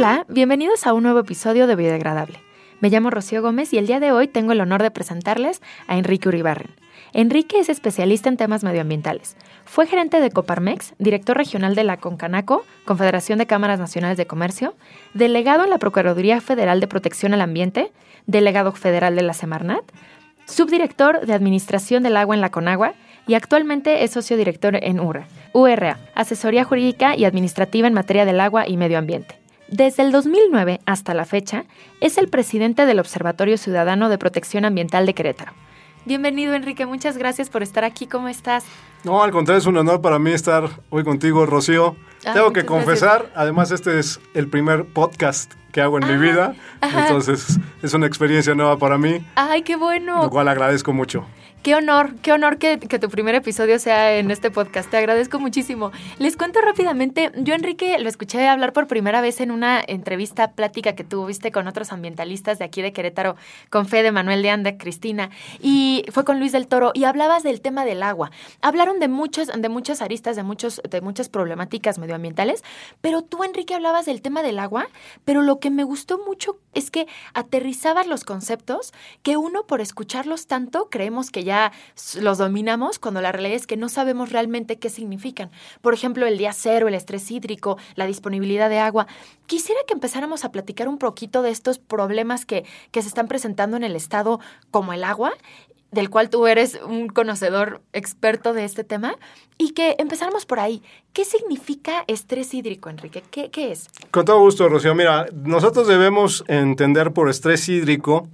Hola, bienvenidos a un nuevo episodio de Biodegradable. Me llamo Rocío Gómez y el día de hoy tengo el honor de presentarles a Enrique Uribarren. Enrique es especialista en temas medioambientales. Fue gerente de Coparmex, director regional de la Concanaco, Confederación de Cámaras Nacionales de Comercio, delegado en la Procuraduría Federal de Protección al Ambiente, delegado federal de la Semarnat, subdirector de Administración del Agua en la Conagua y actualmente es socio director en URA, URA, Asesoría Jurídica y Administrativa en Materia del Agua y Medio Ambiente. Desde el 2009 hasta la fecha, es el presidente del Observatorio Ciudadano de Protección Ambiental de Querétaro. Bienvenido, Enrique. Muchas gracias por estar aquí. ¿Cómo estás? No, al contrario, es un honor para mí estar hoy contigo, Rocío. Ah, Tengo que confesar, además este es el primer podcast que hago en mi vida, ajá. entonces es una experiencia nueva para mí, ¡Ay, qué bueno! lo cual agradezco mucho. Qué honor, qué honor que, tu primer episodio sea en este podcast. Te agradezco muchísimo. Les cuento rápidamente, yo Enrique lo escuché hablar por primera vez en una entrevista plática que tuviste con otros ambientalistas de aquí de Querétaro, con Fede, Manuel de Anda, Cristina, y fue con Luis del Toro, y hablabas del tema del agua. Hablaron de muchos, de muchas aristas, de, muchos, de muchas problemáticas medioambientales, pero tú, Enrique, hablabas del tema del agua, pero lo que me gustó mucho es que aterrizabas los conceptos que uno, por escucharlos tanto, creemos que ya ya los dominamos cuando la realidad es que no sabemos realmente qué significan. Por ejemplo, el día cero, el estrés hídrico, la disponibilidad de agua. Quisiera que empezáramos a platicar un poquito de estos problemas que, que se están presentando en el Estado como el agua del cual tú eres un conocedor experto de este tema, y que empezáramos por ahí. ¿Qué significa estrés hídrico, Enrique? ¿Qué, qué es? Con todo gusto, Rocío. Mira, nosotros debemos entender por estrés hídrico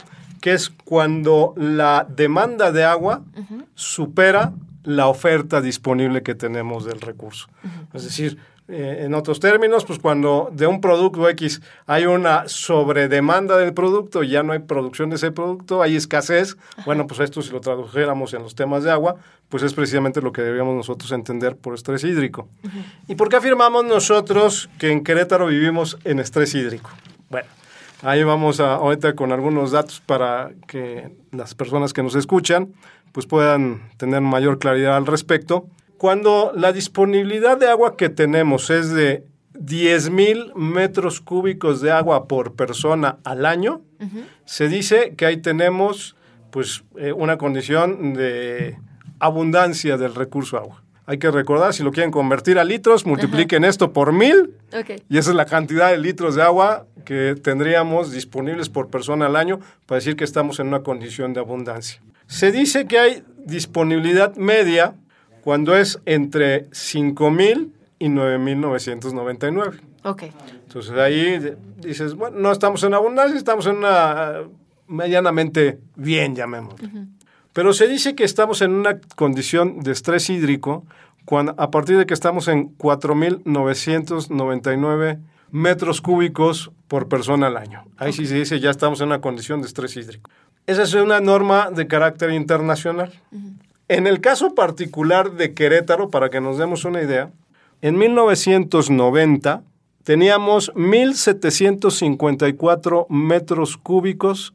que es cuando la demanda de agua uh -huh. supera la oferta disponible que tenemos del recurso. Uh -huh. Es decir, eh, en otros términos, pues cuando de un producto X hay una sobredemanda del producto y ya no hay producción de ese producto, hay escasez, Ajá. bueno, pues esto si lo tradujéramos en los temas de agua, pues es precisamente lo que deberíamos nosotros entender por estrés hídrico. ¿Y por qué afirmamos nosotros que en Querétaro vivimos en estrés hídrico? Bueno, Ahí vamos a, ahorita con algunos datos para que las personas que nos escuchan pues puedan tener mayor claridad al respecto. Cuando la disponibilidad de agua que tenemos es de 10 mil metros cúbicos de agua por persona al año, uh -huh. se dice que ahí tenemos pues eh, una condición de abundancia del recurso agua. Hay que recordar, si lo quieren convertir a litros, multipliquen Ajá. esto por mil okay. y esa es la cantidad de litros de agua que tendríamos disponibles por persona al año para decir que estamos en una condición de abundancia. Se dice que hay disponibilidad media cuando es entre 5.000 y 9.999. Ok. Entonces ahí dices, bueno, no estamos en abundancia, estamos en una medianamente bien, llamémoslo. Uh -huh. Pero se dice que estamos en una condición de estrés hídrico cuando, a partir de que estamos en 4.999 metros cúbicos por persona al año. Ahí okay. sí se dice ya estamos en una condición de estrés hídrico. Esa es una norma de carácter internacional. Uh -huh. En el caso particular de Querétaro, para que nos demos una idea, en 1990 teníamos 1.754 metros cúbicos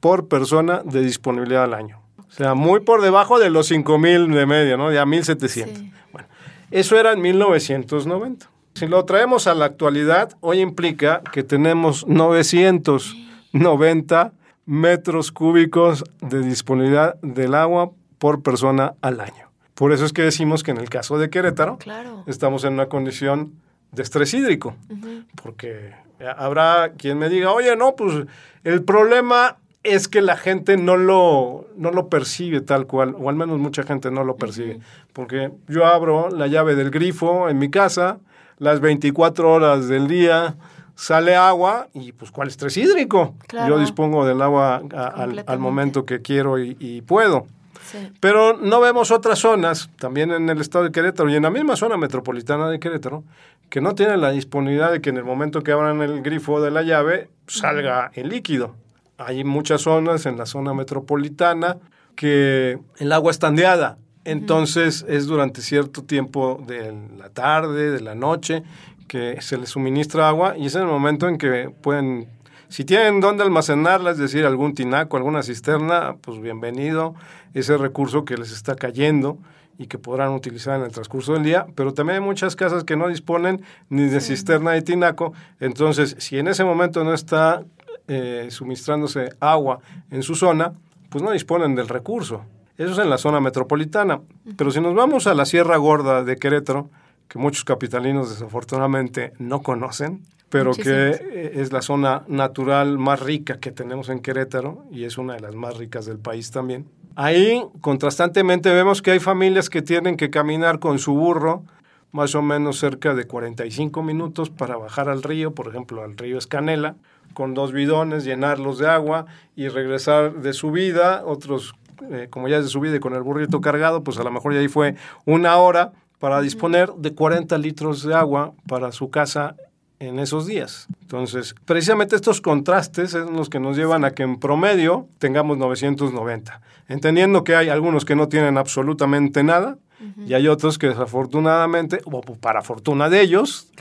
por persona de disponibilidad al año. O sea, muy por debajo de los 5.000 de media, ¿no? Ya 1.700. Sí. Bueno, eso era en 1990. Si lo traemos a la actualidad, hoy implica que tenemos 990 metros cúbicos de disponibilidad del agua por persona al año. Por eso es que decimos que en el caso de Querétaro claro. estamos en una condición de estrés hídrico, uh -huh. porque habrá quien me diga, oye, no, pues el problema es que la gente no lo, no lo percibe tal cual, o al menos mucha gente no lo percibe, uh -huh. porque yo abro la llave del grifo en mi casa, las 24 horas del día, sale agua y pues ¿cuál estrés hídrico? Claro. Yo dispongo del agua a, al, al, momento que quiero y, y puedo. Sí. Pero no vemos otras zonas, también en el estado de Querétaro y en la misma zona metropolitana de Querétaro, que no tienen la disponibilidad de que en el momento que abran el grifo de la llave salga el líquido. Hay muchas zonas en la zona metropolitana que el agua es tandeada, entonces es durante cierto tiempo de la tarde, de la noche, que se les suministra agua y es en el momento en que pueden, si tienen dónde almacenarla, es decir, algún tinaco, alguna cisterna, pues bienvenido ese recurso que les está cayendo y que podrán utilizar en el transcurso del día, pero también hay muchas casas que no disponen ni de cisterna de tinaco, entonces si en ese momento no está eh, suministrándose agua en su zona, pues no disponen del recurso. Eso es en la zona metropolitana. Pero si nos vamos a la Sierra Gorda de Querétaro, que muchos capitalinos desafortunadamente no conocen, pero que eh, es la zona natural más rica que tenemos en Querétaro y es una de las más ricas del país también. Ahí, contrastantemente, vemos que hay familias que tienen que caminar con su burro más o menos cerca de 45 minutos para bajar al río, por ejemplo, al río Escanela, con dos bidones, llenarlos de agua y regresar de subida, otros, eh, como ya es de subida y con el burrito cargado, pues a lo mejor ya ahí fue una hora para disponer de 40 litros de agua para su casa en esos días. Entonces, precisamente estos contrastes son los que nos llevan a que en promedio tengamos 990, entendiendo que hay algunos que no tienen absolutamente nada y hay otros que desafortunadamente, o para fortuna de ellos,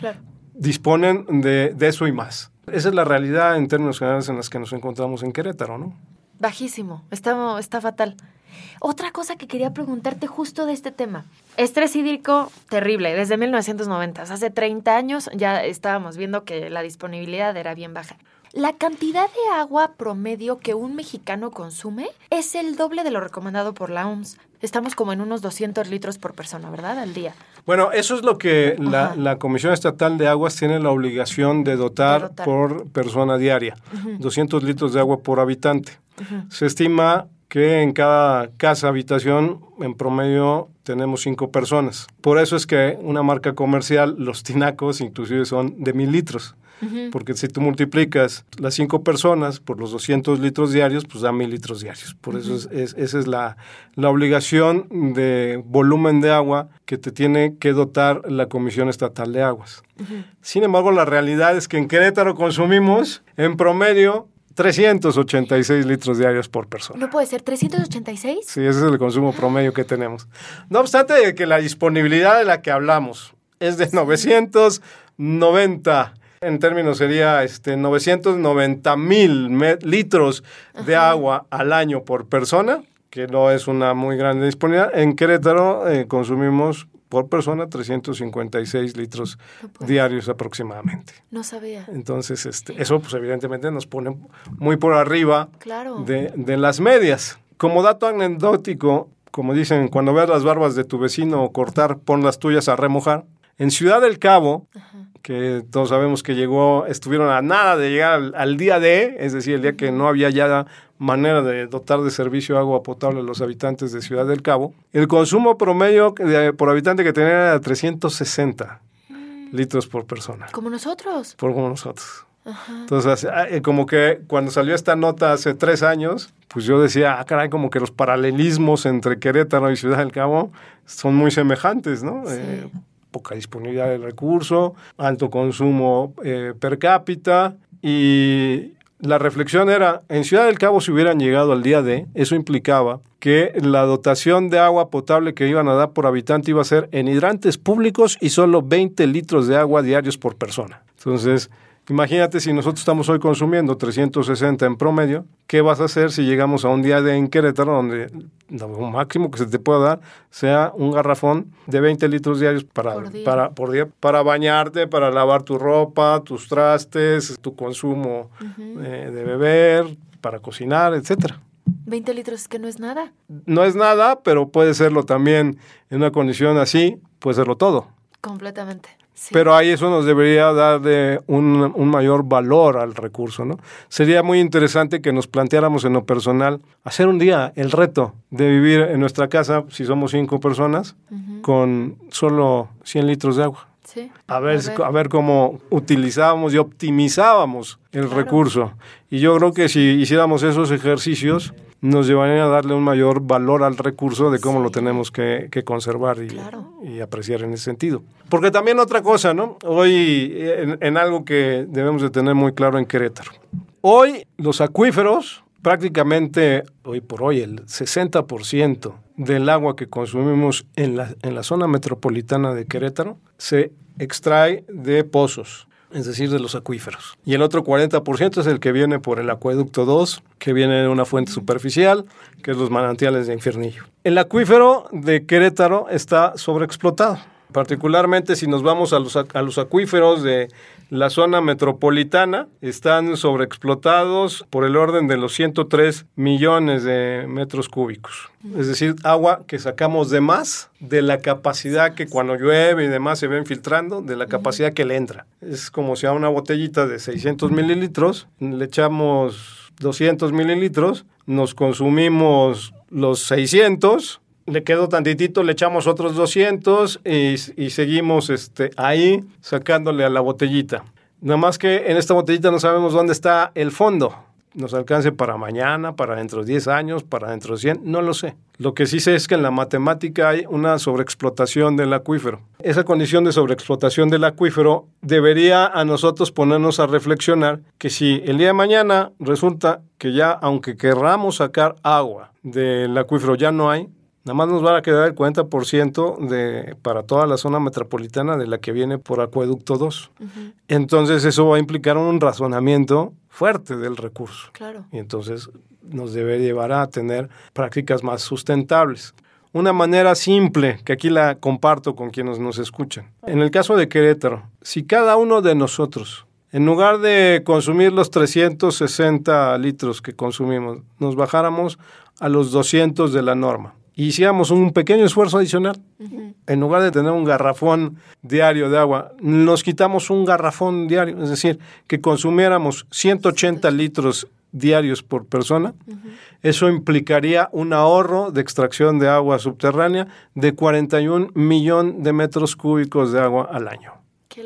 disponen de, de eso y más. Esa es la realidad en términos generales en las que nos encontramos en Querétaro, ¿no? Bajísimo, está, fatal. Otra cosa que quería preguntarte justo de este tema. Estrés hídrico terrible, desde 1990. Hace 30 años ya estábamos viendo que la disponibilidad era bien baja. La cantidad de agua promedio que un mexicano consume es el doble de lo recomendado por la OMS. Estamos como en unos 200 litros por persona, ¿verdad? Al día. Bueno, eso es lo que la, Comisión Estatal de Aguas tiene la obligación de dotar, por persona diaria. 200 litros de agua por habitante. Se estima que en cada casa habitación en promedio tenemos cinco personas. Por eso es que una marca comercial, los tinacos, inclusive son de mil litros. Porque si tú multiplicas las cinco personas por los 200 litros diarios, pues da mil litros diarios. Por eso es, esa es la, la, obligación de volumen de agua que te tiene que dotar la Comisión Estatal de Aguas. Sin embargo, la realidad es que en Querétaro consumimos en promedio 386 litros diarios por persona. ¿No puede ser 386? Sí, ese es el consumo promedio que tenemos. No obstante que la disponibilidad de la que hablamos es de 990 en términos sería este 990 mil litros de agua al año por persona, que no es una muy grande disponibilidad. En Querétaro eh, consumimos por persona 356 litros diarios aproximadamente. No sabía. Entonces, este, eso pues evidentemente nos pone muy por arriba de, de, las medias. Como dato anecdótico, como dicen, cuando veas las barbas de tu vecino cortar, pon las tuyas a remojar. En Ciudad del Cabo, que todos sabemos que llegó, estuvieron a nada de llegar al, día de, es decir, el día que no había ya manera de dotar de servicio agua potable a los habitantes de Ciudad del Cabo, el consumo promedio por habitante que tenía era 360 mm. litros por persona. Como nosotros. Por como nosotros. Entonces, ah, eh, como que cuando salió esta nota hace tres años, pues yo decía, ah, caray, como que los paralelismos entre Querétaro y Ciudad del Cabo son muy semejantes, ¿no? Sí. Eh, poca disponibilidad del recurso, alto consumo eh, per cápita y la reflexión era, en Ciudad del Cabo si hubieran llegado al día de, eso implicaba que la dotación de agua potable que iban a dar por habitante iba a ser en hidrantes públicos y solo 20 litros de agua diarios por persona. Entonces, Imagínate si nosotros estamos hoy consumiendo 360 en promedio, ¿qué vas a hacer si llegamos a un día de en Querétaro donde lo máximo que se te pueda dar sea un garrafón de 20 litros diarios para, por, día. Para, por día, para bañarte, para lavar tu ropa, tus trastes, tu consumo eh, de beber, para cocinar, etcétera? 20 litros es que no es nada. No es nada, pero puede serlo también en una condición así, puede serlo todo. Completamente. Pero ahí eso nos debería dar de un, un, mayor valor al recurso, ¿no? Sería muy interesante que nos planteáramos en lo personal hacer un día el reto de vivir en nuestra casa, si somos cinco personas, con solo 100 litros de agua. Sí. A, ver, a, ver. cómo utilizábamos y optimizábamos el recurso. Y yo creo que si hiciéramos esos ejercicios, nos llevarían a darle un mayor valor al recurso de cómo lo tenemos que, conservar y, apreciar en ese sentido. Porque también otra cosa, ¿no? Hoy, en, algo que debemos de tener muy claro en Querétaro. Hoy los acuíferos, prácticamente hoy por hoy el 60% del agua que consumimos en la, en la zona metropolitana de Querétaro se extrae de pozos es decir, de los acuíferos. Y el otro 40% es el que viene por el acueducto 2, que viene de una fuente superficial, que es los manantiales de Infiernillo. El acuífero de Querétaro está sobreexplotado particularmente si nos vamos a los, a los acuíferos de la zona metropolitana, están sobreexplotados por el orden de los 103 millones de metros cúbicos. Es decir, agua que sacamos de más de la capacidad que cuando llueve y demás se ven filtrando, de la capacidad que le entra. Es como si a una botellita de 600 mililitros le echamos 200 mililitros, nos consumimos los 600 le quedó tantitito, le echamos otros 200 y, seguimos este, ahí sacándole a la botellita. Nada más que en esta botellita no sabemos dónde está el fondo. Nos alcance para mañana, para dentro de 10 años, para dentro de 100, no lo sé. Lo que sí sé es que en la matemática hay una sobreexplotación del acuífero. Esa condición de sobreexplotación del acuífero debería a nosotros ponernos a reflexionar que si el día de mañana resulta que ya, aunque querramos sacar agua del acuífero, ya no hay, Nada más nos va a quedar el 40% de, para toda la zona metropolitana de la que viene por Acueducto 2. Entonces eso va a implicar un razonamiento fuerte del recurso. Claro. Y entonces nos debe llevar a tener prácticas más sustentables. Una manera simple, que aquí la comparto con quienes nos escuchan. En el caso de Querétaro, si cada uno de nosotros, en lugar de consumir los 360 litros que consumimos, nos bajáramos a los 200 de la norma, hiciéramos un pequeño esfuerzo adicional. En lugar de tener un garrafón diario de agua, nos quitamos un garrafón diario, es decir, que consumiéramos 180 litros diarios por persona. Eso implicaría un ahorro de extracción de agua subterránea de 41 millones de metros cúbicos de agua al año. ¡Qué!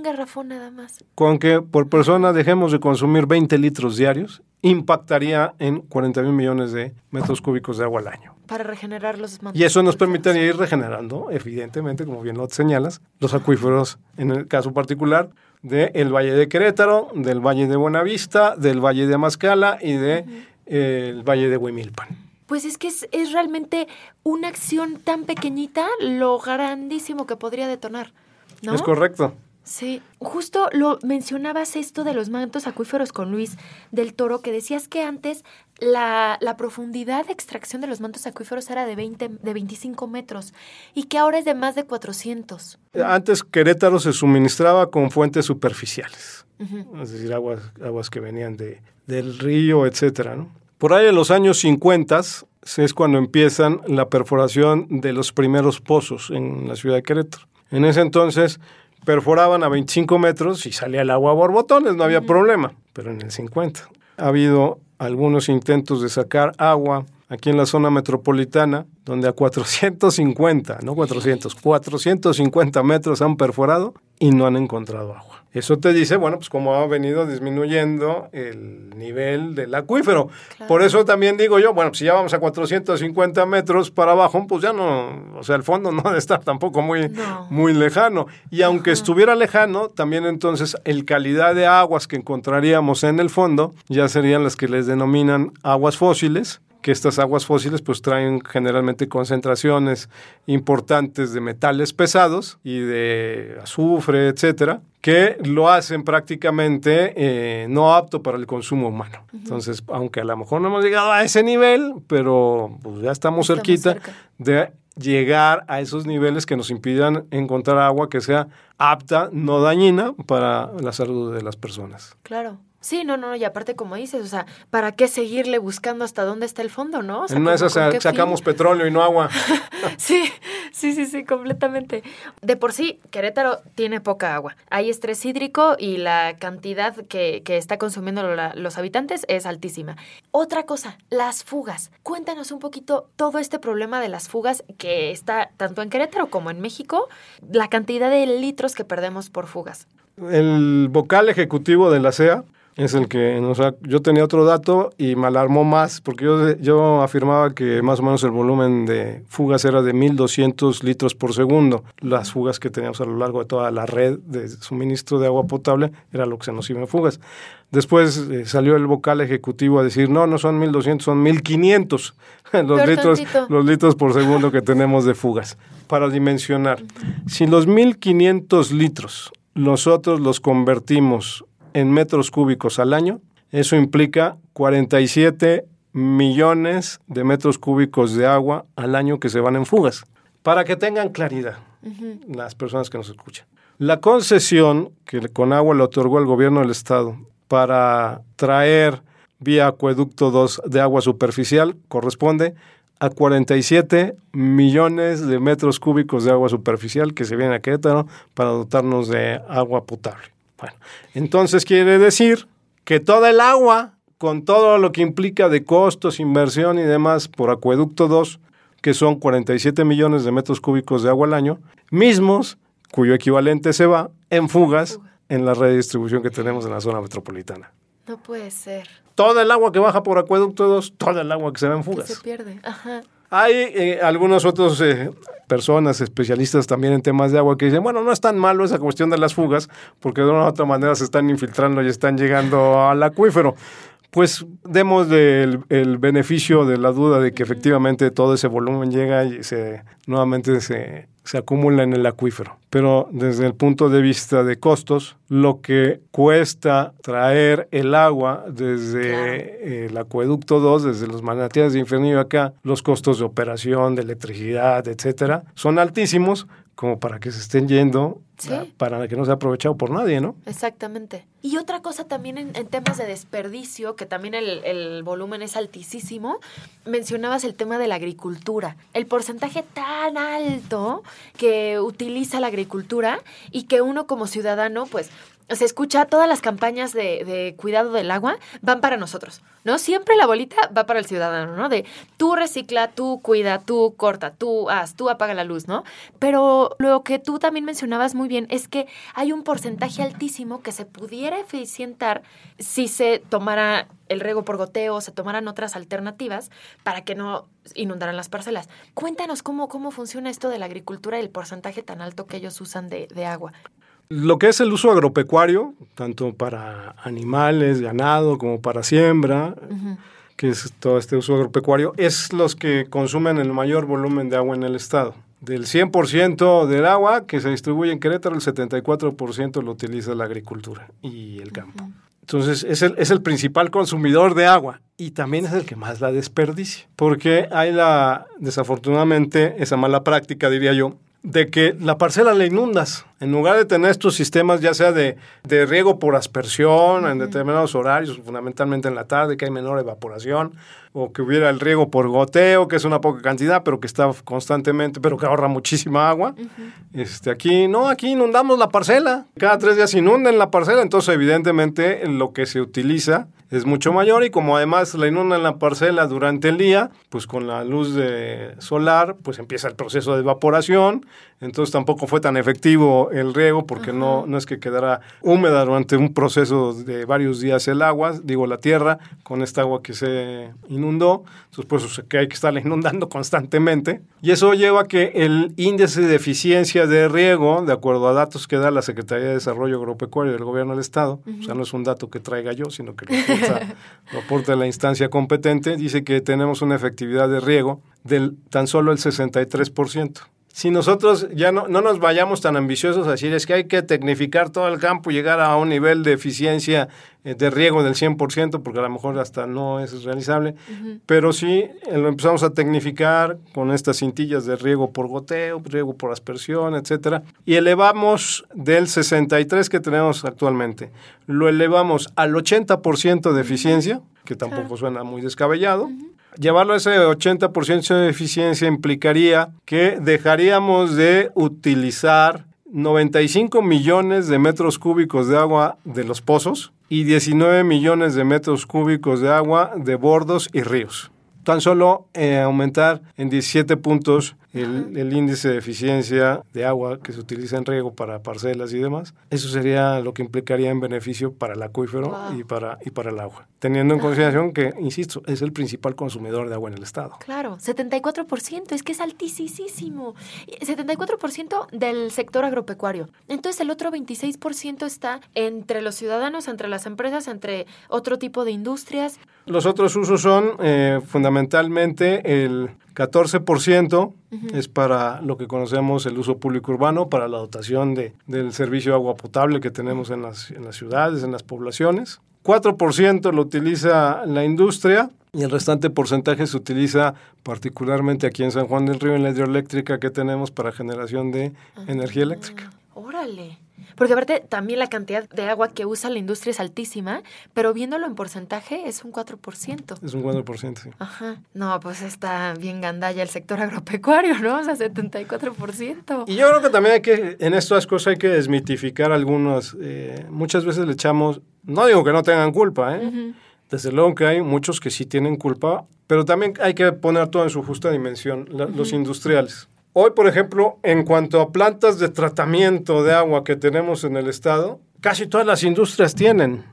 Un garrafón nada más. Con que por persona dejemos de consumir 20 litros diarios, impactaría en 41 millones de metros cúbicos de agua al año. Para regenerar los mantos. Y eso nos permitiría ir regenerando, evidentemente, como bien lo señalas, los acuíferos, en el caso particular, del Valle de Querétaro, del Valle de Buenavista, del Valle de Amascala y del de, eh, Valle de Huimilpan. Pues es que es, es realmente una acción tan pequeñita lo grandísimo que podría detonar. ¿no? Es correcto. Sí, justo lo mencionabas esto de los mantos acuíferos con Luis del Toro, que decías que antes la, la, profundidad de extracción de los mantos acuíferos era de, 20, de 25 metros y que ahora es de más de 400. Antes Querétaro se suministraba con fuentes superficiales, uh -huh. es decir, aguas, aguas que venían de, del río, etcétera. ¿no? Por ahí en los años 50 es cuando empiezan la perforación de los primeros pozos en la ciudad de Querétaro. En ese entonces perforaban a 25 metros y salía el agua a borbotones, no había problema, pero en el 50. Ha habido algunos intentos de sacar agua aquí en la zona metropolitana, donde a 450, no 400, 450 metros han perforado y no han encontrado agua. Eso te dice, bueno, pues cómo ha venido disminuyendo el nivel del acuífero. Claro. Por eso también digo yo, bueno, pues si ya vamos a 450 metros para abajo, pues ya no, o sea, el fondo no debe estar tampoco muy, no. muy lejano. Y aunque Ajá. estuviera lejano, también entonces el calidad de aguas que encontraríamos en el fondo ya serían las que les denominan aguas fósiles, que estas aguas fósiles pues traen generalmente concentraciones importantes de metales pesados y de azufre, etcétera, que lo hacen prácticamente eh, no apto para el consumo humano. Uh -huh. Entonces, aunque a lo mejor no hemos llegado a ese nivel, pero pues ya estamos, estamos cerquita cerca. de llegar a esos niveles que nos impidan encontrar agua que sea apta, no dañina para la salud de las personas. Claro. Sí, no, no, y aparte como dices, o sea, ¿para qué seguirle buscando hasta dónde está el fondo, no? O sea, en una de esas sacamos fin? petróleo y no agua. sí, sí, sí, sí, completamente. De por sí, Querétaro tiene poca agua. Hay estrés hídrico y la cantidad que, que está consumiendo la, los habitantes es altísima. Otra cosa, las fugas. Cuéntanos un poquito todo este problema de las fugas que está tanto en Querétaro como en México, la cantidad de litros que perdemos por fugas. El vocal ejecutivo de la CEA es el que, sea, yo tenía otro dato y me alarmó más, porque yo, yo afirmaba que más o menos el volumen de fugas era de 1.200 litros por segundo. Las fugas que teníamos a lo largo de toda la red de suministro de agua potable era lo que se nos iba en fugas. Después eh, salió el vocal ejecutivo a decir, no, no son 1.200, son 1.500 los litros, los litros por segundo que tenemos de fugas. Para dimensionar, si los 1.500 litros nosotros los convertimos en metros cúbicos al año, eso implica 47 millones de metros cúbicos de agua al año que se van en fugas. Para que tengan claridad las personas que nos escuchan. La concesión que con agua le otorgó el gobierno del estado para traer vía acueducto 2 de agua superficial corresponde a 47 millones de metros cúbicos de agua superficial que se viene a Querétaro para dotarnos de agua potable. Bueno, entonces quiere decir que toda el agua, con todo lo que implica de costos, inversión y demás por acueducto 2, que son 47 millones de metros cúbicos de agua al año, mismos cuyo equivalente se va en fugas en la red de distribución que tenemos en la zona metropolitana. No puede ser. Toda el agua que baja por acueducto 2, toda el agua que se va en fugas. se pierde. Ajá. Hay eh, algunos otros eh, personas especialistas también en temas de agua que dicen, bueno, no es tan malo esa cuestión de las fugas, porque de una u otra manera se están infiltrando y están llegando al acuífero pues demos el, beneficio de la duda de que efectivamente todo ese volumen llega y se nuevamente se, acumula en el acuífero. Pero desde el punto de vista de costos, lo que cuesta traer el agua desde el acueducto 2, desde los manantiales de Infernillo acá, los costos de operación, de electricidad, etcétera, son altísimos como para que se estén yendo, para que no sea aprovechado por nadie, ¿no? Exactamente. Y otra cosa también en, temas de desperdicio, que también el, el, volumen es altísimo, mencionabas el tema de la agricultura. El porcentaje tan alto que utiliza la agricultura y que uno como ciudadano, pues se escucha, todas las campañas de, cuidado del agua van para nosotros, ¿no? Siempre la bolita va para el ciudadano, ¿no? De tú recicla, tú cuida, tú corta, tú haz, tú apaga la luz, ¿no? Pero lo que tú también mencionabas muy bien es que hay un porcentaje altísimo que se pudiera eficientar si se tomara el riego por goteo, se tomaran otras alternativas para que no inundaran las parcelas. Cuéntanos cómo, cómo funciona esto de la agricultura y el porcentaje tan alto que ellos usan de, de agua. Lo que es el uso agropecuario, tanto para animales, ganado, como para siembra, que es todo este uso agropecuario, es los que consumen el mayor volumen de agua en el estado. Del 100% del agua que se distribuye en Querétaro, el 74% lo utiliza la agricultura y el campo. Entonces, es el, es el principal consumidor de agua y también es el que más la desperdicia, porque hay la, desafortunadamente, esa mala práctica, diría yo, de que la parcela la inundas. En lugar de tener estos sistemas, ya sea de, de riego por aspersión en determinados horarios, fundamentalmente en la tarde, que hay menor evaporación, o que hubiera el riego por goteo, que es una poca cantidad, pero que está constantemente, pero que ahorra muchísima agua. este, aquí, no, aquí inundamos la parcela. Cada tres días inundan la parcela, entonces evidentemente lo que se utiliza es mucho mayor y como además la inundan la parcela durante el día, pues con la luz de solar, pues empieza el proceso de evaporación, entonces tampoco fue tan efectivo el riego porque no, no es que quedara húmeda durante un proceso de varios días el agua, digo la tierra, con esta agua que se inundó, entonces pues que hay que estarla inundando constantemente. Y eso lleva a que el índice de eficiencia de riego, de acuerdo a datos que da la Secretaría de Desarrollo Agropecuario del Gobierno del Estado, o sea, no es un dato que traiga yo, sino que lo aporta la instancia competente, dice que tenemos una efectividad de riego del tan solo el 63% si nosotros ya no, no, nos vayamos tan ambiciosos a decir es que hay que tecnificar todo el campo y llegar a un nivel de eficiencia eh, de riego del 100%, porque a lo mejor hasta no es realizable, pero sí eh, lo empezamos a tecnificar con estas cintillas de riego por goteo, riego por aspersión, etcétera, y elevamos del 63 que tenemos actualmente, lo elevamos al 80% de eficiencia, que tampoco suena muy descabellado, Llevarlo a ese 80% de eficiencia implicaría que dejaríamos de utilizar 95 millones de metros cúbicos de agua de los pozos y 19 millones de metros cúbicos de agua de bordos y ríos. Tan solo eh, aumentar en 17 puntos el, índice de eficiencia de agua que se utiliza en riego para parcelas y demás, eso sería lo que implicaría en beneficio para el acuífero y, para, y para el agua. Teniendo en consideración que, insisto, es el principal consumidor de agua en el estado. Claro, 74%, es que es altísimo. 74% del sector agropecuario. Entonces el otro 26% está entre los ciudadanos, entre las empresas, entre otro tipo de industrias. Los otros usos son eh, fundamentalmente el 14% es para lo que conocemos el uso público urbano, para la dotación de, del servicio de agua potable que tenemos en las, en las ciudades, en las poblaciones. 4% lo utiliza la industria y el restante porcentaje se utiliza particularmente aquí en San Juan del Río en la hidroeléctrica que tenemos para generación de energía eléctrica. Órale. Porque aparte también la cantidad de agua que usa la industria es altísima, pero viéndolo en porcentaje es un 4%. Es un 4%, sí. Ajá. No, pues está bien gandalla el sector agropecuario, ¿no? O sea, 74%. Y yo creo que también hay que, en estas cosas hay que desmitificar algunas. Eh, muchas veces le echamos, no digo que no tengan culpa, ¿eh? Desde luego que hay muchos que sí tienen culpa, pero también hay que poner todo en su justa dimensión, los industriales. Hoy, por ejemplo, en cuanto a plantas de tratamiento de agua que tenemos en el estado, casi todas las industrias tienen.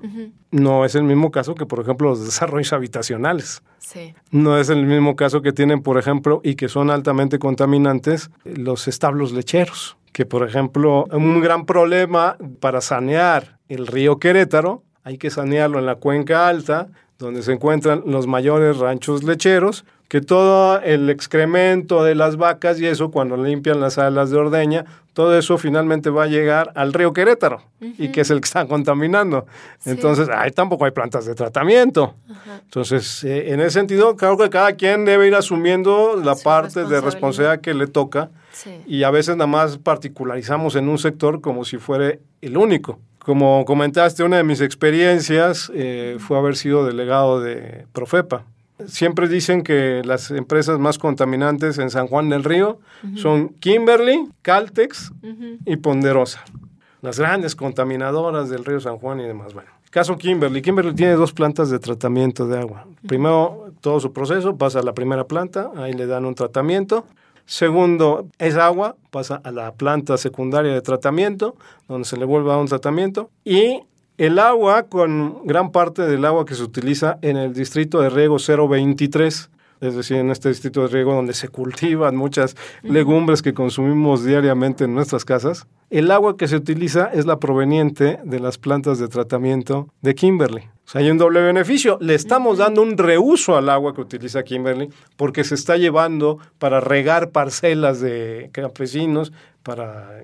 No es el mismo caso que, por ejemplo, los desarrollos habitacionales. Sí. No es el mismo caso que tienen, por ejemplo, y que son altamente contaminantes, los establos lecheros. Que, por ejemplo, un gran problema para sanear el río Querétaro, hay que sanearlo en la cuenca alta, donde se encuentran los mayores ranchos lecheros, que todo el excremento de las vacas y eso, cuando limpian las alas de ordeña, todo eso finalmente va a llegar al río Querétaro y que es el que está contaminando. Entonces, ahí tampoco hay plantas de tratamiento. Entonces, eh, en ese sentido, creo que cada quien debe ir asumiendo la parte de responsabilidad que le toca y a veces nada más particularizamos en un sector como si fuera el único. Como comentaste, una de mis experiencias eh, fue haber sido delegado de Profepa. Siempre dicen que las empresas más contaminantes en San Juan del Río son Kimberly, Caltex y Ponderosa. Las grandes contaminadoras del río San Juan y demás. Bueno, caso Kimberly. Kimberly tiene dos plantas de tratamiento de agua. Primero, todo su proceso pasa a la primera planta, ahí le dan un tratamiento. Segundo, esa agua pasa a la planta secundaria de tratamiento, donde se le vuelve a un tratamiento. Y el agua, con gran parte del agua que se utiliza en el distrito de riego 023, es decir, en este distrito de riego donde se cultivan muchas legumbres que consumimos diariamente en nuestras casas, el agua que se utiliza es la proveniente de las plantas de tratamiento de Kimberly. O sea, hay un doble beneficio. Le estamos dando un reuso al agua que utiliza Kimberly porque se está llevando para regar parcelas de campesinos, para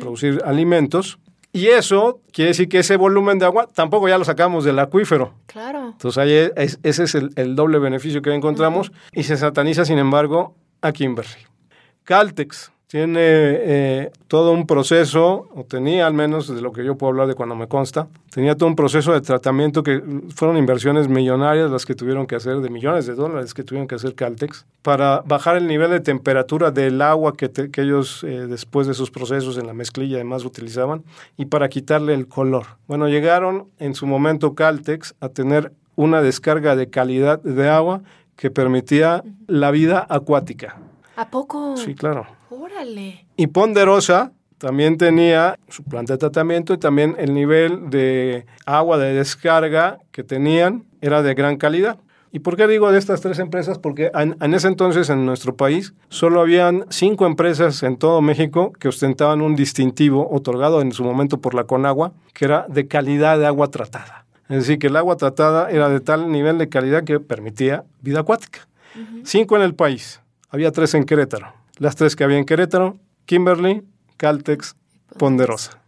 producir alimentos y eso quiere decir que ese volumen de agua tampoco ya lo sacamos del acuífero. Claro. Entonces ahí ese es el, doble beneficio que encontramos y se sataniza, sin embargo, a Kimberly. Caltex tiene eh, todo un proceso, o tenía al menos de lo que yo puedo hablar de cuando me consta, tenía todo un proceso de tratamiento que fueron inversiones millonarias las que tuvieron que hacer, de millones de dólares que tuvieron que hacer Caltex, para bajar el nivel de temperatura del agua que, que ellos eh, después de sus procesos en la mezclilla además utilizaban y para quitarle el color. Bueno, llegaron en su momento Caltex a tener una descarga de calidad de agua que permitía la vida acuática. ¿A poco? Sí, claro. Órale. Y Ponderosa también tenía su planta de tratamiento y también el nivel de agua de descarga que tenían era de gran calidad. ¿Y por qué digo de estas tres empresas? Porque en, ese entonces en nuestro país solo habían cinco empresas en todo México que ostentaban un distintivo otorgado en su momento por la Conagua, que era de calidad de agua tratada. Es decir, que el agua tratada era de tal nivel de calidad que permitía vida acuática. Cinco en el país. Había tres en Querétaro. Las tres que había en Querétaro, Kimberly, Caltex, Ponderosa.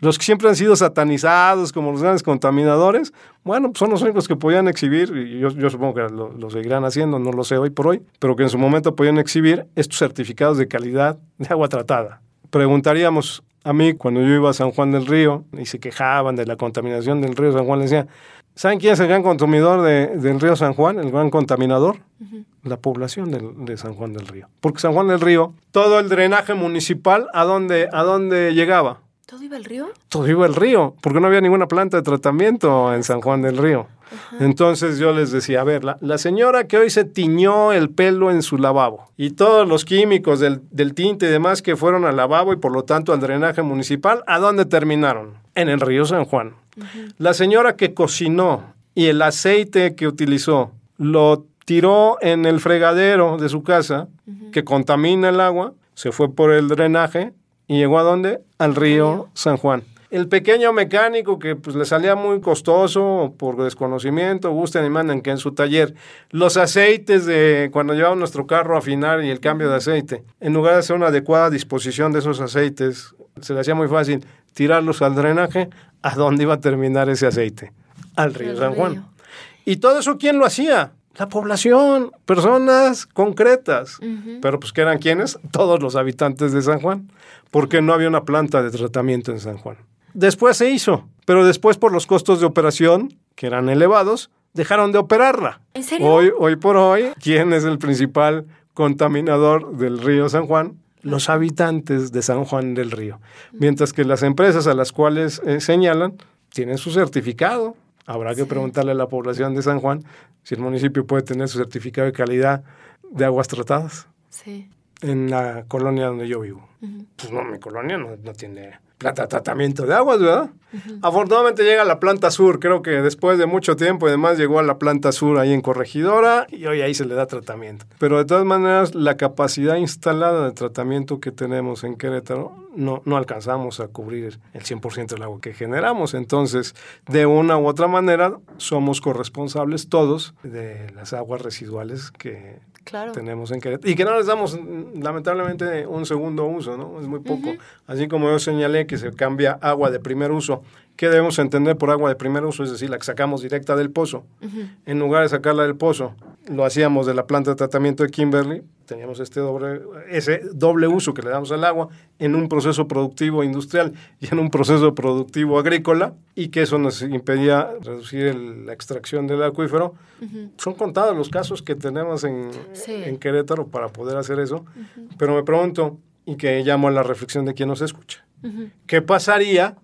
Los que siempre han sido satanizados como los grandes contaminadores, bueno, pues son los únicos que podían exhibir, y yo, supongo que lo, seguirán haciendo, no lo sé hoy por hoy, pero que en su momento podían exhibir estos certificados de calidad de agua tratada. Preguntaríamos a mí cuando yo iba a San Juan del Río y se quejaban de la contaminación del río San Juan, les decía, ¿Saben quién es el gran consumidor del río San Juan, el gran contaminador? La población de San Juan del Río. Porque San Juan del Río, todo el drenaje municipal, ¿a dónde, a dónde llegaba? ¿Todo iba al río? Todo iba al río, porque no había ninguna planta de tratamiento en San Juan del Río. Entonces yo les decía, a ver, la, señora que hoy se tiñó el pelo en su lavabo y todos los químicos del, del tinte y demás que fueron al lavabo y por lo tanto al drenaje municipal, ¿a dónde terminaron? En el río San Juan. La señora que cocinó y el aceite que utilizó lo tiró en el fregadero de su casa, que contamina el agua, se fue por el drenaje y llegó a dónde? Al río San Juan. el pequeño mecánico que pues, le salía muy costoso por desconocimiento, gusten y manden que en su taller los aceites de cuando llevaba nuestro carro a afinar y el cambio de aceite, en lugar de hacer una adecuada disposición de esos aceites, se le hacía muy fácil tirarlos al drenaje, ¿a dónde iba a terminar ese aceite? Al río San Juan. ¿Y todo eso quién lo hacía? La población, personas concretas. Pero pues ¿qué eran quiénes? Todos los habitantes de San Juan, porque no había una planta de tratamiento en San Juan. Después se hizo, pero después por los costos de operación, que eran elevados, dejaron de operarla. ¿En serio? Hoy, hoy por hoy, ¿quién es el principal contaminador del río San Juan? Los habitantes de San Juan del Río. Mientras que las empresas a las cuales eh, señalan tienen su certificado. Habrá que preguntarle a la población de San Juan si el municipio puede tener su certificado de calidad de aguas tratadas. Sí. En la colonia donde yo vivo. Pues no, mi colonia no, no tiene planta de tratamiento de aguas, ¿verdad? Afortunadamente llega a la planta sur, creo que después de mucho tiempo y demás llegó a la planta sur ahí en Corregidora y hoy ahí se le da tratamiento. Pero de todas maneras, la capacidad instalada de tratamiento que tenemos en Querétaro no, no alcanzamos a cubrir el 100% del agua que generamos. Entonces, de una u otra manera, somos corresponsables todos de las aguas residuales que, Claro. tenemos en Querétaro. Y que no les damos, lamentablemente, un segundo uso, ¿no? Es muy poco. Así como yo señalé que se cambia agua de primer uso. ¿Qué debemos entender por agua de primer uso? Es decir, la que sacamos directa del pozo. En lugar de sacarla del pozo, lo hacíamos de la planta de tratamiento de Kimberly. Teníamos este doble, ese doble uso que le damos al agua en un proceso productivo industrial y en un proceso productivo agrícola, y que eso nos impedía reducir el- la extracción del acuífero. Son contados los casos que tenemos en, Sí. en Querétaro para poder hacer eso. Pero me pregunto, y que llamo a la reflexión de quien nos escucha, ¿qué pasaría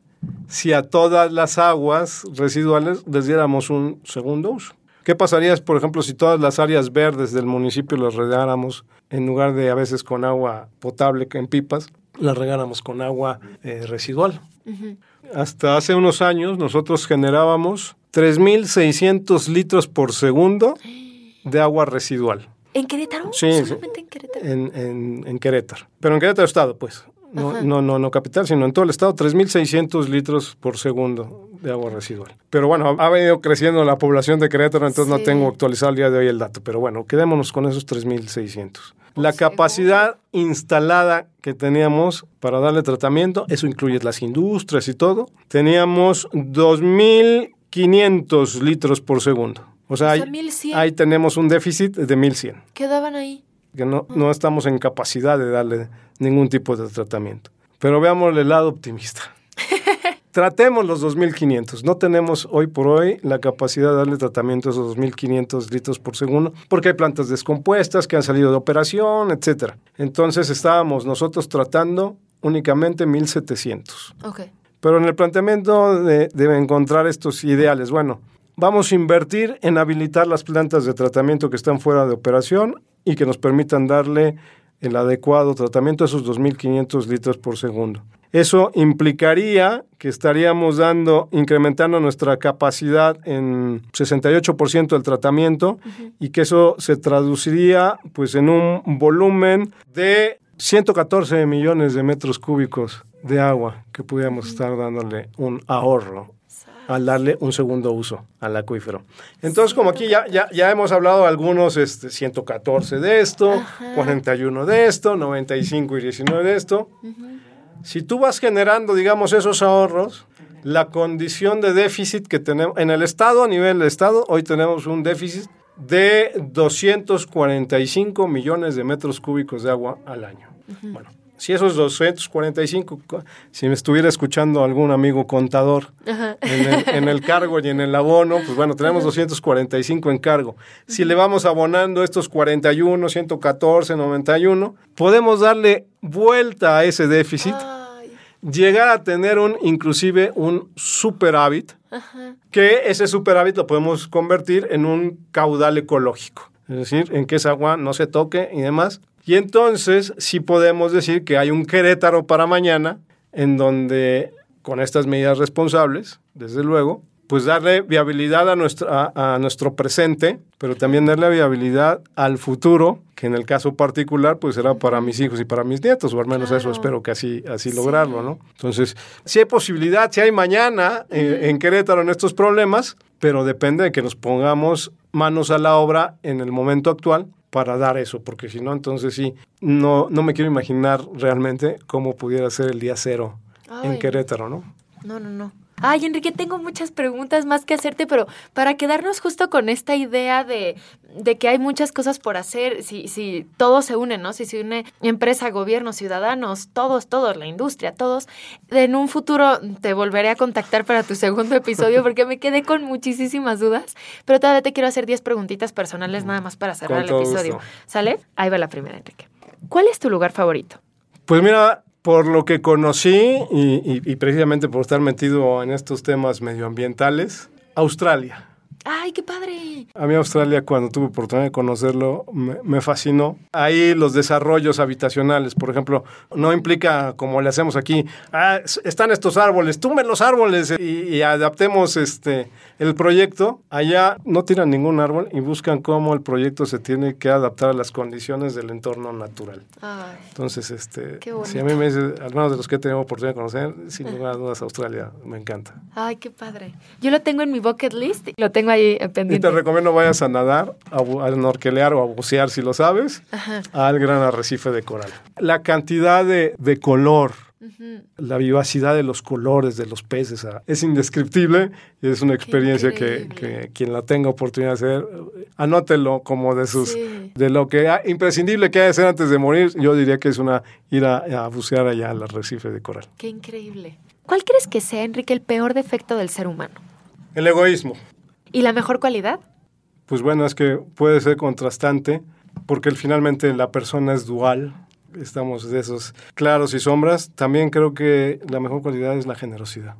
si a todas las aguas residuales les diéramos un segundo uso? ¿Qué pasaría, por ejemplo, si todas las áreas verdes del municipio las regáramos en lugar de a veces con agua potable que en pipas, las regáramos con agua eh, residual? Hasta hace unos años nosotros generábamos 3.600 litros por segundo de agua residual ¿En Querétaro? Sí, sí. Solamente en Querétaro. en, en, en Querétaro. Pero en Querétaro Estado, pues. No, no, no, no capital, sino en todo el estado, 3.600 litros por segundo de agua residual. Pero bueno, ha venido creciendo la población de Querétaro, entonces no tengo actualizado el día de hoy el dato. Pero bueno, quedémonos con esos 3.600. La capacidad instalada que teníamos para darle tratamiento, eso incluye las industrias y todo, teníamos 2.500 litros por segundo. O sea, O sea, ahí, 1100. ahí tenemos un déficit de 1.100 Quedaban ahí. que no, no estamos en capacidad de darle ningún tipo de tratamiento. Pero veamos el lado optimista. Tratemos los 2.500. No tenemos hoy por hoy la capacidad de darle tratamiento a esos 2.500 litros por segundo porque hay plantas descompuestas que han salido de operación, etc. Entonces estábamos nosotros tratando únicamente 1.700. Ok. Pero en el planteamiento de, de encontrar estos ideales, bueno, vamos a invertir en habilitar las plantas de tratamiento que están fuera de operación y que nos permitan darle el adecuado tratamiento a esos 2.500 litros por segundo. Eso implicaría que estaríamos dando, incrementando nuestra capacidad en 68% del tratamiento y que eso se traduciría pues en un volumen de 114 millones de metros cúbicos de agua que pudiéramos estar dándole un ahorro al darle un segundo uso al acuífero. Entonces, como aquí ya, ya, ya hemos hablado de algunos, este, 114 de esto, 41 de esto, 95 y 19 de esto. Si tú vas generando, digamos, esos ahorros, la condición de déficit que tenemos en el Estado, a nivel de Estado, hoy tenemos un déficit de 245 millones de metros cúbicos de agua al año. Bueno, si esos 245, co- si me estuviera escuchando algún amigo contador en el, en el cargo y en el abono, pues bueno, tenemos 245 en cargo. Si le vamos abonando estos 41, 114, 91, podemos darle vuelta a ese déficit Ay, llegar a tener un inclusive un superávit, que ese superávit lo podemos convertir en un caudal ecológico, es decir, en que esa agua no se toque y demás. Y entonces sí podemos decir que hay un Querétaro para mañana en donde con estas medidas responsables, desde luego, pues darle viabilidad a, nuestra, a, nuestro presente, pero también darle viabilidad al futuro, que en el caso particular pues será para mis hijos y para mis nietos, o al menos eso espero que así, así lograrlo, ¿no? Entonces, si hay posibilidad, si hay mañana eh, en Querétaro en estos problemas, pero depende de que nos pongamos manos a la obra en el momento actual para dar eso, porque si no, entonces sí, no, no me quiero imaginar realmente cómo pudiera ser el día cero en Querétaro, ¿no? No, no, no. Ay, Enrique, tengo muchas preguntas más que hacerte, pero para quedarnos justo con esta idea de, de que hay muchas cosas por hacer, si, si todos se unen, ¿no? Si se une empresa, gobierno, ciudadanos, todos, todos, la industria, todos, en un futuro te volveré a contactar para tu segundo episodio porque me quedé con muchísimas dudas, pero todavía te quiero hacer 10 preguntitas personales nada más para cerrar el episodio. ¿Sale? Ahí va la primera, Enrique. ¿Cuál es tu lugar favorito? Pues mira, por lo que conocí y, precisamente por estar metido en estos temas medioambientales, Australia. ¡Ay, qué padre! A mí Australia, cuando tuve oportunidad de conocerlo, me, fascinó. Ahí los desarrollos habitacionales, por ejemplo, no implica como le hacemos aquí, ah, están estos árboles, tumben los árboles y, adaptemos este, el proyecto. Allá no tiran ningún árbol y buscan cómo el proyecto se tiene que adaptar a las condiciones del entorno natural. Entonces, este, si a mí me dice, al menos de los que he tenido oportunidad de conocer, sin lugar a dudas Australia, me encanta. Ay, qué padre. Yo lo tengo en mi bucket list, lo tengo ahí pendiente. Y te recomiendo vayas a nadar, a, norquelear o a bucear si lo sabes, al gran arrecife de coral. La cantidad de, de color, la vivacidad de los colores de los peces ah, es indescriptible y es una experiencia que, que, quien la tenga oportunidad de hacer, anótelo como de sus de lo que imprescindible que hay que hacer antes de morir. Yo diría que es una ir a, a bucear allá al arrecife de coral. Qué increíble. ¿Cuál crees que sea, Enrique, el peor defecto del ser humano? El egoísmo. ¿Y la mejor cualidad? Pues bueno, es que puede ser contrastante, porque finalmente la persona es dual, estamos de esos claros y sombras. También creo que la mejor cualidad es la generosidad,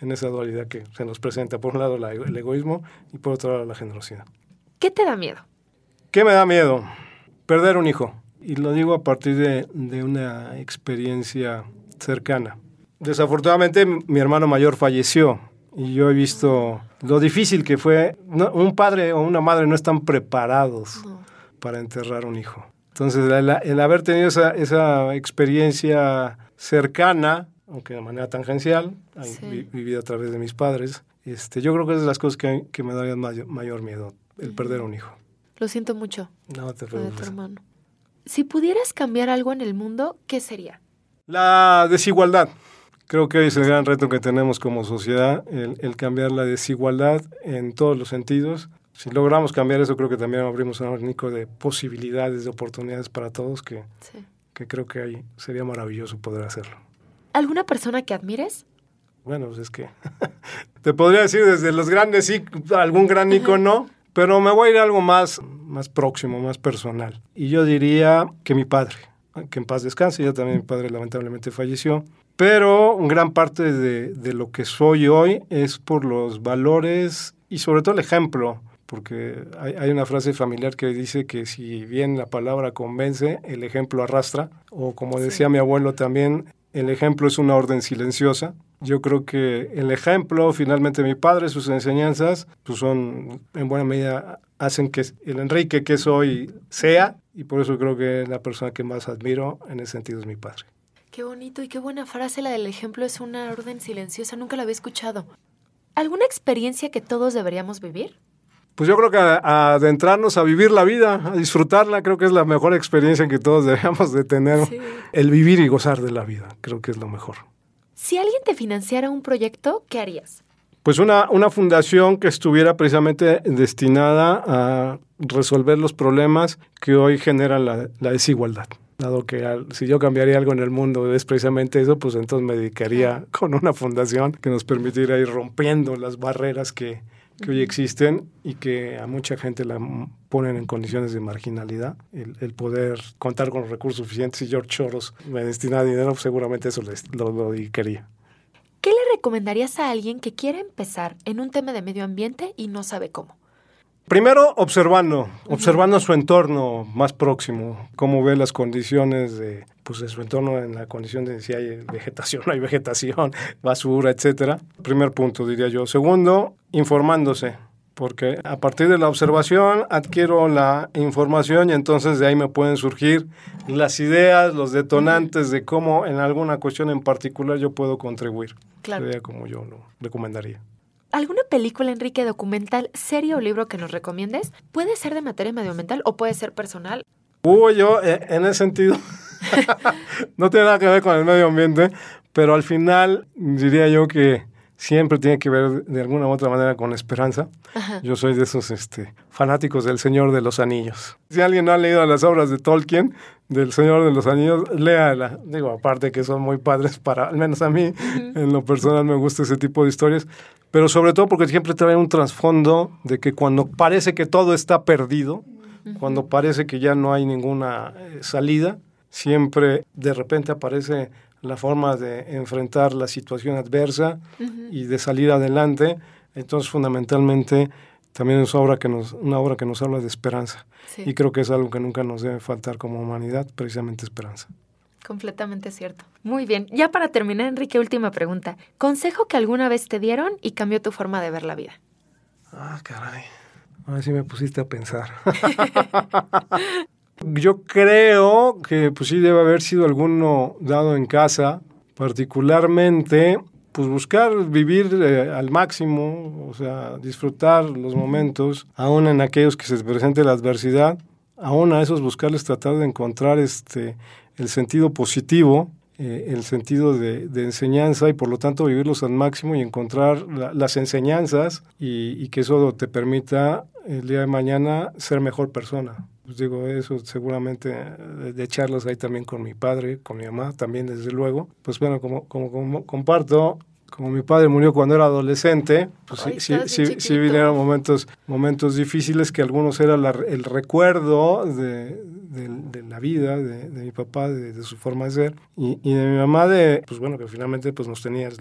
en esa dualidad que se nos presenta. Por un lado el egoísmo y por otro lado la generosidad. ¿Qué te da miedo? ¿Qué me da miedo? Perder un hijo. Y lo digo a partir de, de una experiencia cercana. Desafortunadamente mi hermano mayor falleció y yo he visto lo difícil que fue. un padre o una madre no están preparados para enterrar un hijo. Entonces, el, haber tenido esa, esa, experiencia cercana, aunque de manera tangencial, vivido a través de mis padres, este, yo creo que es de las cosas que, que me darían mayor, mayor, miedo, el perder un hijo. Lo siento mucho. No te preocupes. hermano. Si pudieras cambiar algo en el mundo, ¿qué sería? La desigualdad. Creo que es el gran reto que tenemos como sociedad, el, cambiar la desigualdad en todos los sentidos. Si logramos cambiar eso, creo que también abrimos un abanico de posibilidades, de oportunidades para todos que, que creo que ahí sería maravilloso poder hacerlo. ¿Alguna persona que admires? Bueno, pues es que te podría decir desde los grandes sí, algún gran icono, pero me voy a ir a algo más, más próximo, más personal. Y yo diría que mi padre, que en paz descanse, ya también mi padre lamentablemente falleció, pero gran parte de, lo que soy hoy es por los valores y sobre todo el ejemplo, porque hay, una frase familiar que dice que si bien la palabra convence, el ejemplo arrastra, o como decía mi abuelo también, el ejemplo es una orden silenciosa. Yo creo que el ejemplo, finalmente mi padre, sus enseñanzas, pues son en buena medida hacen que el Enrique que soy sea, y por eso creo que la persona que más admiro en ese sentido es mi padre. Qué bonito y qué buena frase la del ejemplo es una orden silenciosa, nunca la había escuchado. ¿Alguna experiencia que todos deberíamos vivir? Pues yo creo que adentrarnos a vivir la vida, a disfrutarla, creo que es la mejor experiencia que todos deberíamos de tener. El vivir y gozar de la vida, creo que es lo mejor. Si alguien te financiara un proyecto, ¿qué harías? Pues una, una fundación que estuviera precisamente destinada a resolver los problemas que hoy generan la desigualdad dado que si yo cambiaría algo en el mundo es precisamente eso, pues entonces me dedicaría con una fundación que nos permitiera ir rompiendo las barreras que, que hoy existen y que a mucha gente la ponen en condiciones de marginalidad. El, poder contar con los recursos suficientes y George Soros me destina dinero, pues seguramente eso lo, lo dedicaría. ¿Qué le recomendarías a alguien que quiere empezar en un tema de medio ambiente y no sabe cómo? Primero, observando, observando su entorno más próximo, cómo ve las condiciones de, pues, de su entorno en la condición de si hay vegetación, no hay vegetación, basura, etcétera. Primer punto, diría yo. Segundo, informándose, porque a partir de la observación adquiero la información y entonces de ahí me pueden surgir las ideas, los detonantes de cómo en alguna cuestión en particular yo puedo contribuir. Claro. Sería como yo lo recomendaría. ¿Alguna película, Enrique, documental, serie o libro que nos recomiendes? Puede ser de materia medioambiental o puede ser personal. Uy, yo eh, en ese sentido no tiene nada que ver con el medio ambiente, pero al final diría yo que siempre tiene que ver de alguna u otra manera con esperanza. Ajá. Yo soy de esos este, fanáticos del Señor de los Anillos. Si alguien no ha leído las obras de Tolkien, del Señor de los Anillos, léala. Digo, aparte que son muy padres para, al menos a mí, en lo personal me gusta ese tipo de historias, pero sobre todo porque siempre trae un trasfondo de que cuando parece que todo está perdido, cuando parece que ya no hay ninguna eh, salida, siempre de repente aparece la forma de enfrentar la situación adversa y de salir adelante. Entonces, fundamentalmente, también es obra que nos, una obra que nos habla de esperanza. Sí, Y creo que es algo que nunca nos debe faltar como humanidad, precisamente esperanza. completamente cierto. Muy bien. Ya para terminar, Enrique, última pregunta. ¿Consejo que alguna vez te dieron y cambió tu forma de ver la vida? Ah, caray. Ahora sí me pusiste a pensar. Yo creo que pues sí debe haber sido alguno dado en casa, particularmente pues buscar vivir eh, al máximo, o sea, disfrutar los momentos, aún en aquellos que se presente la adversidad, aún a esos buscarles tratar de encontrar este el sentido positivo, eh, el sentido de, de enseñanza y por lo tanto vivirlos al máximo y encontrar la- las enseñanzas y, y que eso te permita el día de mañana ser mejor persona. Pues digo, eso seguramente eh, de charlas ahí también con mi padre, con mi mamá, también desde luego. Pues bueno, como, como, como comparto, como mi padre murió cuando era adolescente, pues sí, Ay, sí, sí, sí vinieron momentos, momentos difíciles que algunos era la- el recuerdo de, de- de la vida de, de mi papá, de, su forma de ser, y, y de mi mamá de, pues bueno, que finalmente pues nos tenías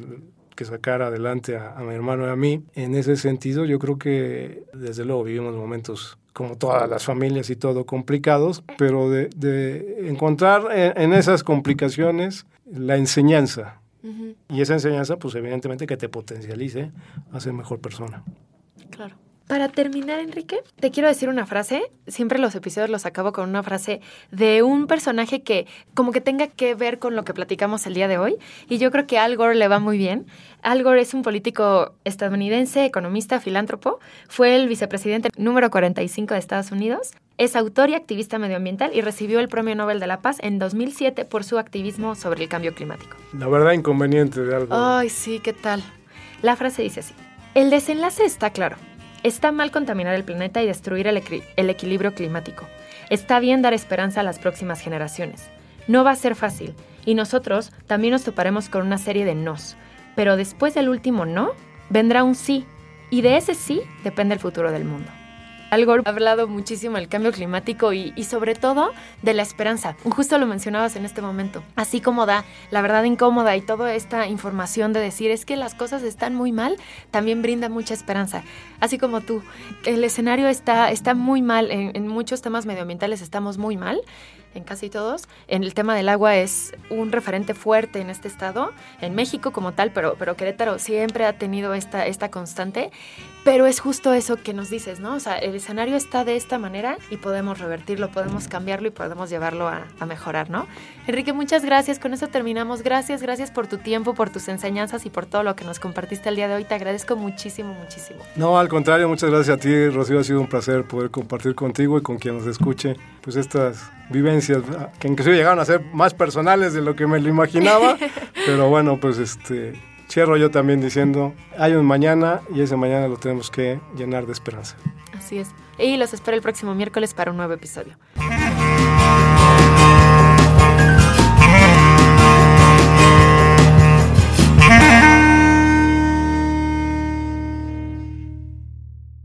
que sacar adelante a, a mi hermano y a mí. En ese sentido, yo creo que desde luego vivimos momentos como todas las familias y todo complicados, pero de, de encontrar en, en esas complicaciones la enseñanza. Y esa enseñanza, pues evidentemente que te potencialice a ser mejor persona. Claro. Para terminar, Enrique, te quiero decir una frase. Siempre los episodios los acabo con una frase de un personaje que como que tenga que ver con lo que platicamos el día de hoy. Y yo creo que a Al Gore le va muy bien. Al Gore es un político estadounidense, economista, filántropo. Fue el vicepresidente número 45 de Estados Unidos. Es autor y activista medioambiental y recibió el Premio Nobel de la Paz en 2007 por su activismo sobre el cambio climático. La verdad inconveniente de algo. Ay, sí, ¿qué tal? La frase dice así. El desenlace está claro. Está mal contaminar el planeta y destruir el, equi- el equilibrio climático. Está bien dar esperanza a las próximas generaciones. No va a ser fácil, y nosotros también nos toparemos con una serie de nos. Pero después del último no, vendrá un sí, y de ese sí depende el futuro del mundo. Al Gore ha hablado muchísimo del cambio climático y, sobre todo de la esperanza. Justo lo mencionabas en este momento. Así como da la verdad incómoda y toda esta información de decir es que las cosas están muy mal, también brinda mucha esperanza. Así como tú, el escenario está, está muy mal, en muchos temas medioambientales estamos muy mal, en casi todos. En el tema del agua es un referente fuerte en este estado, en México como tal, pero, pero Querétaro siempre ha tenido esta, esta constante. Pero es justo eso que nos dices, ¿no? O sea, el escenario está de esta manera y podemos revertirlo, podemos cambiarlo y podemos llevarlo a, a mejorar, ¿no? Enrique, muchas gracias. Con eso terminamos. Gracias, gracias por tu tiempo, por tus enseñanzas y por todo lo que nos compartiste el día de hoy. Te agradezco muchísimo, muchísimo. No, al contrario, muchas gracias a ti, Rocío. Ha sido un placer poder compartir contigo y con quien nos escuche pues estas vivencias ah, que inclusive llegaron a ser más personales de lo que me lo imaginaba. pero bueno, pues este cierro yo también diciendo, hay un mañana y ese mañana lo tenemos que llenar de esperanza. Así es. Y los espero el próximo miércoles para un nuevo episodio.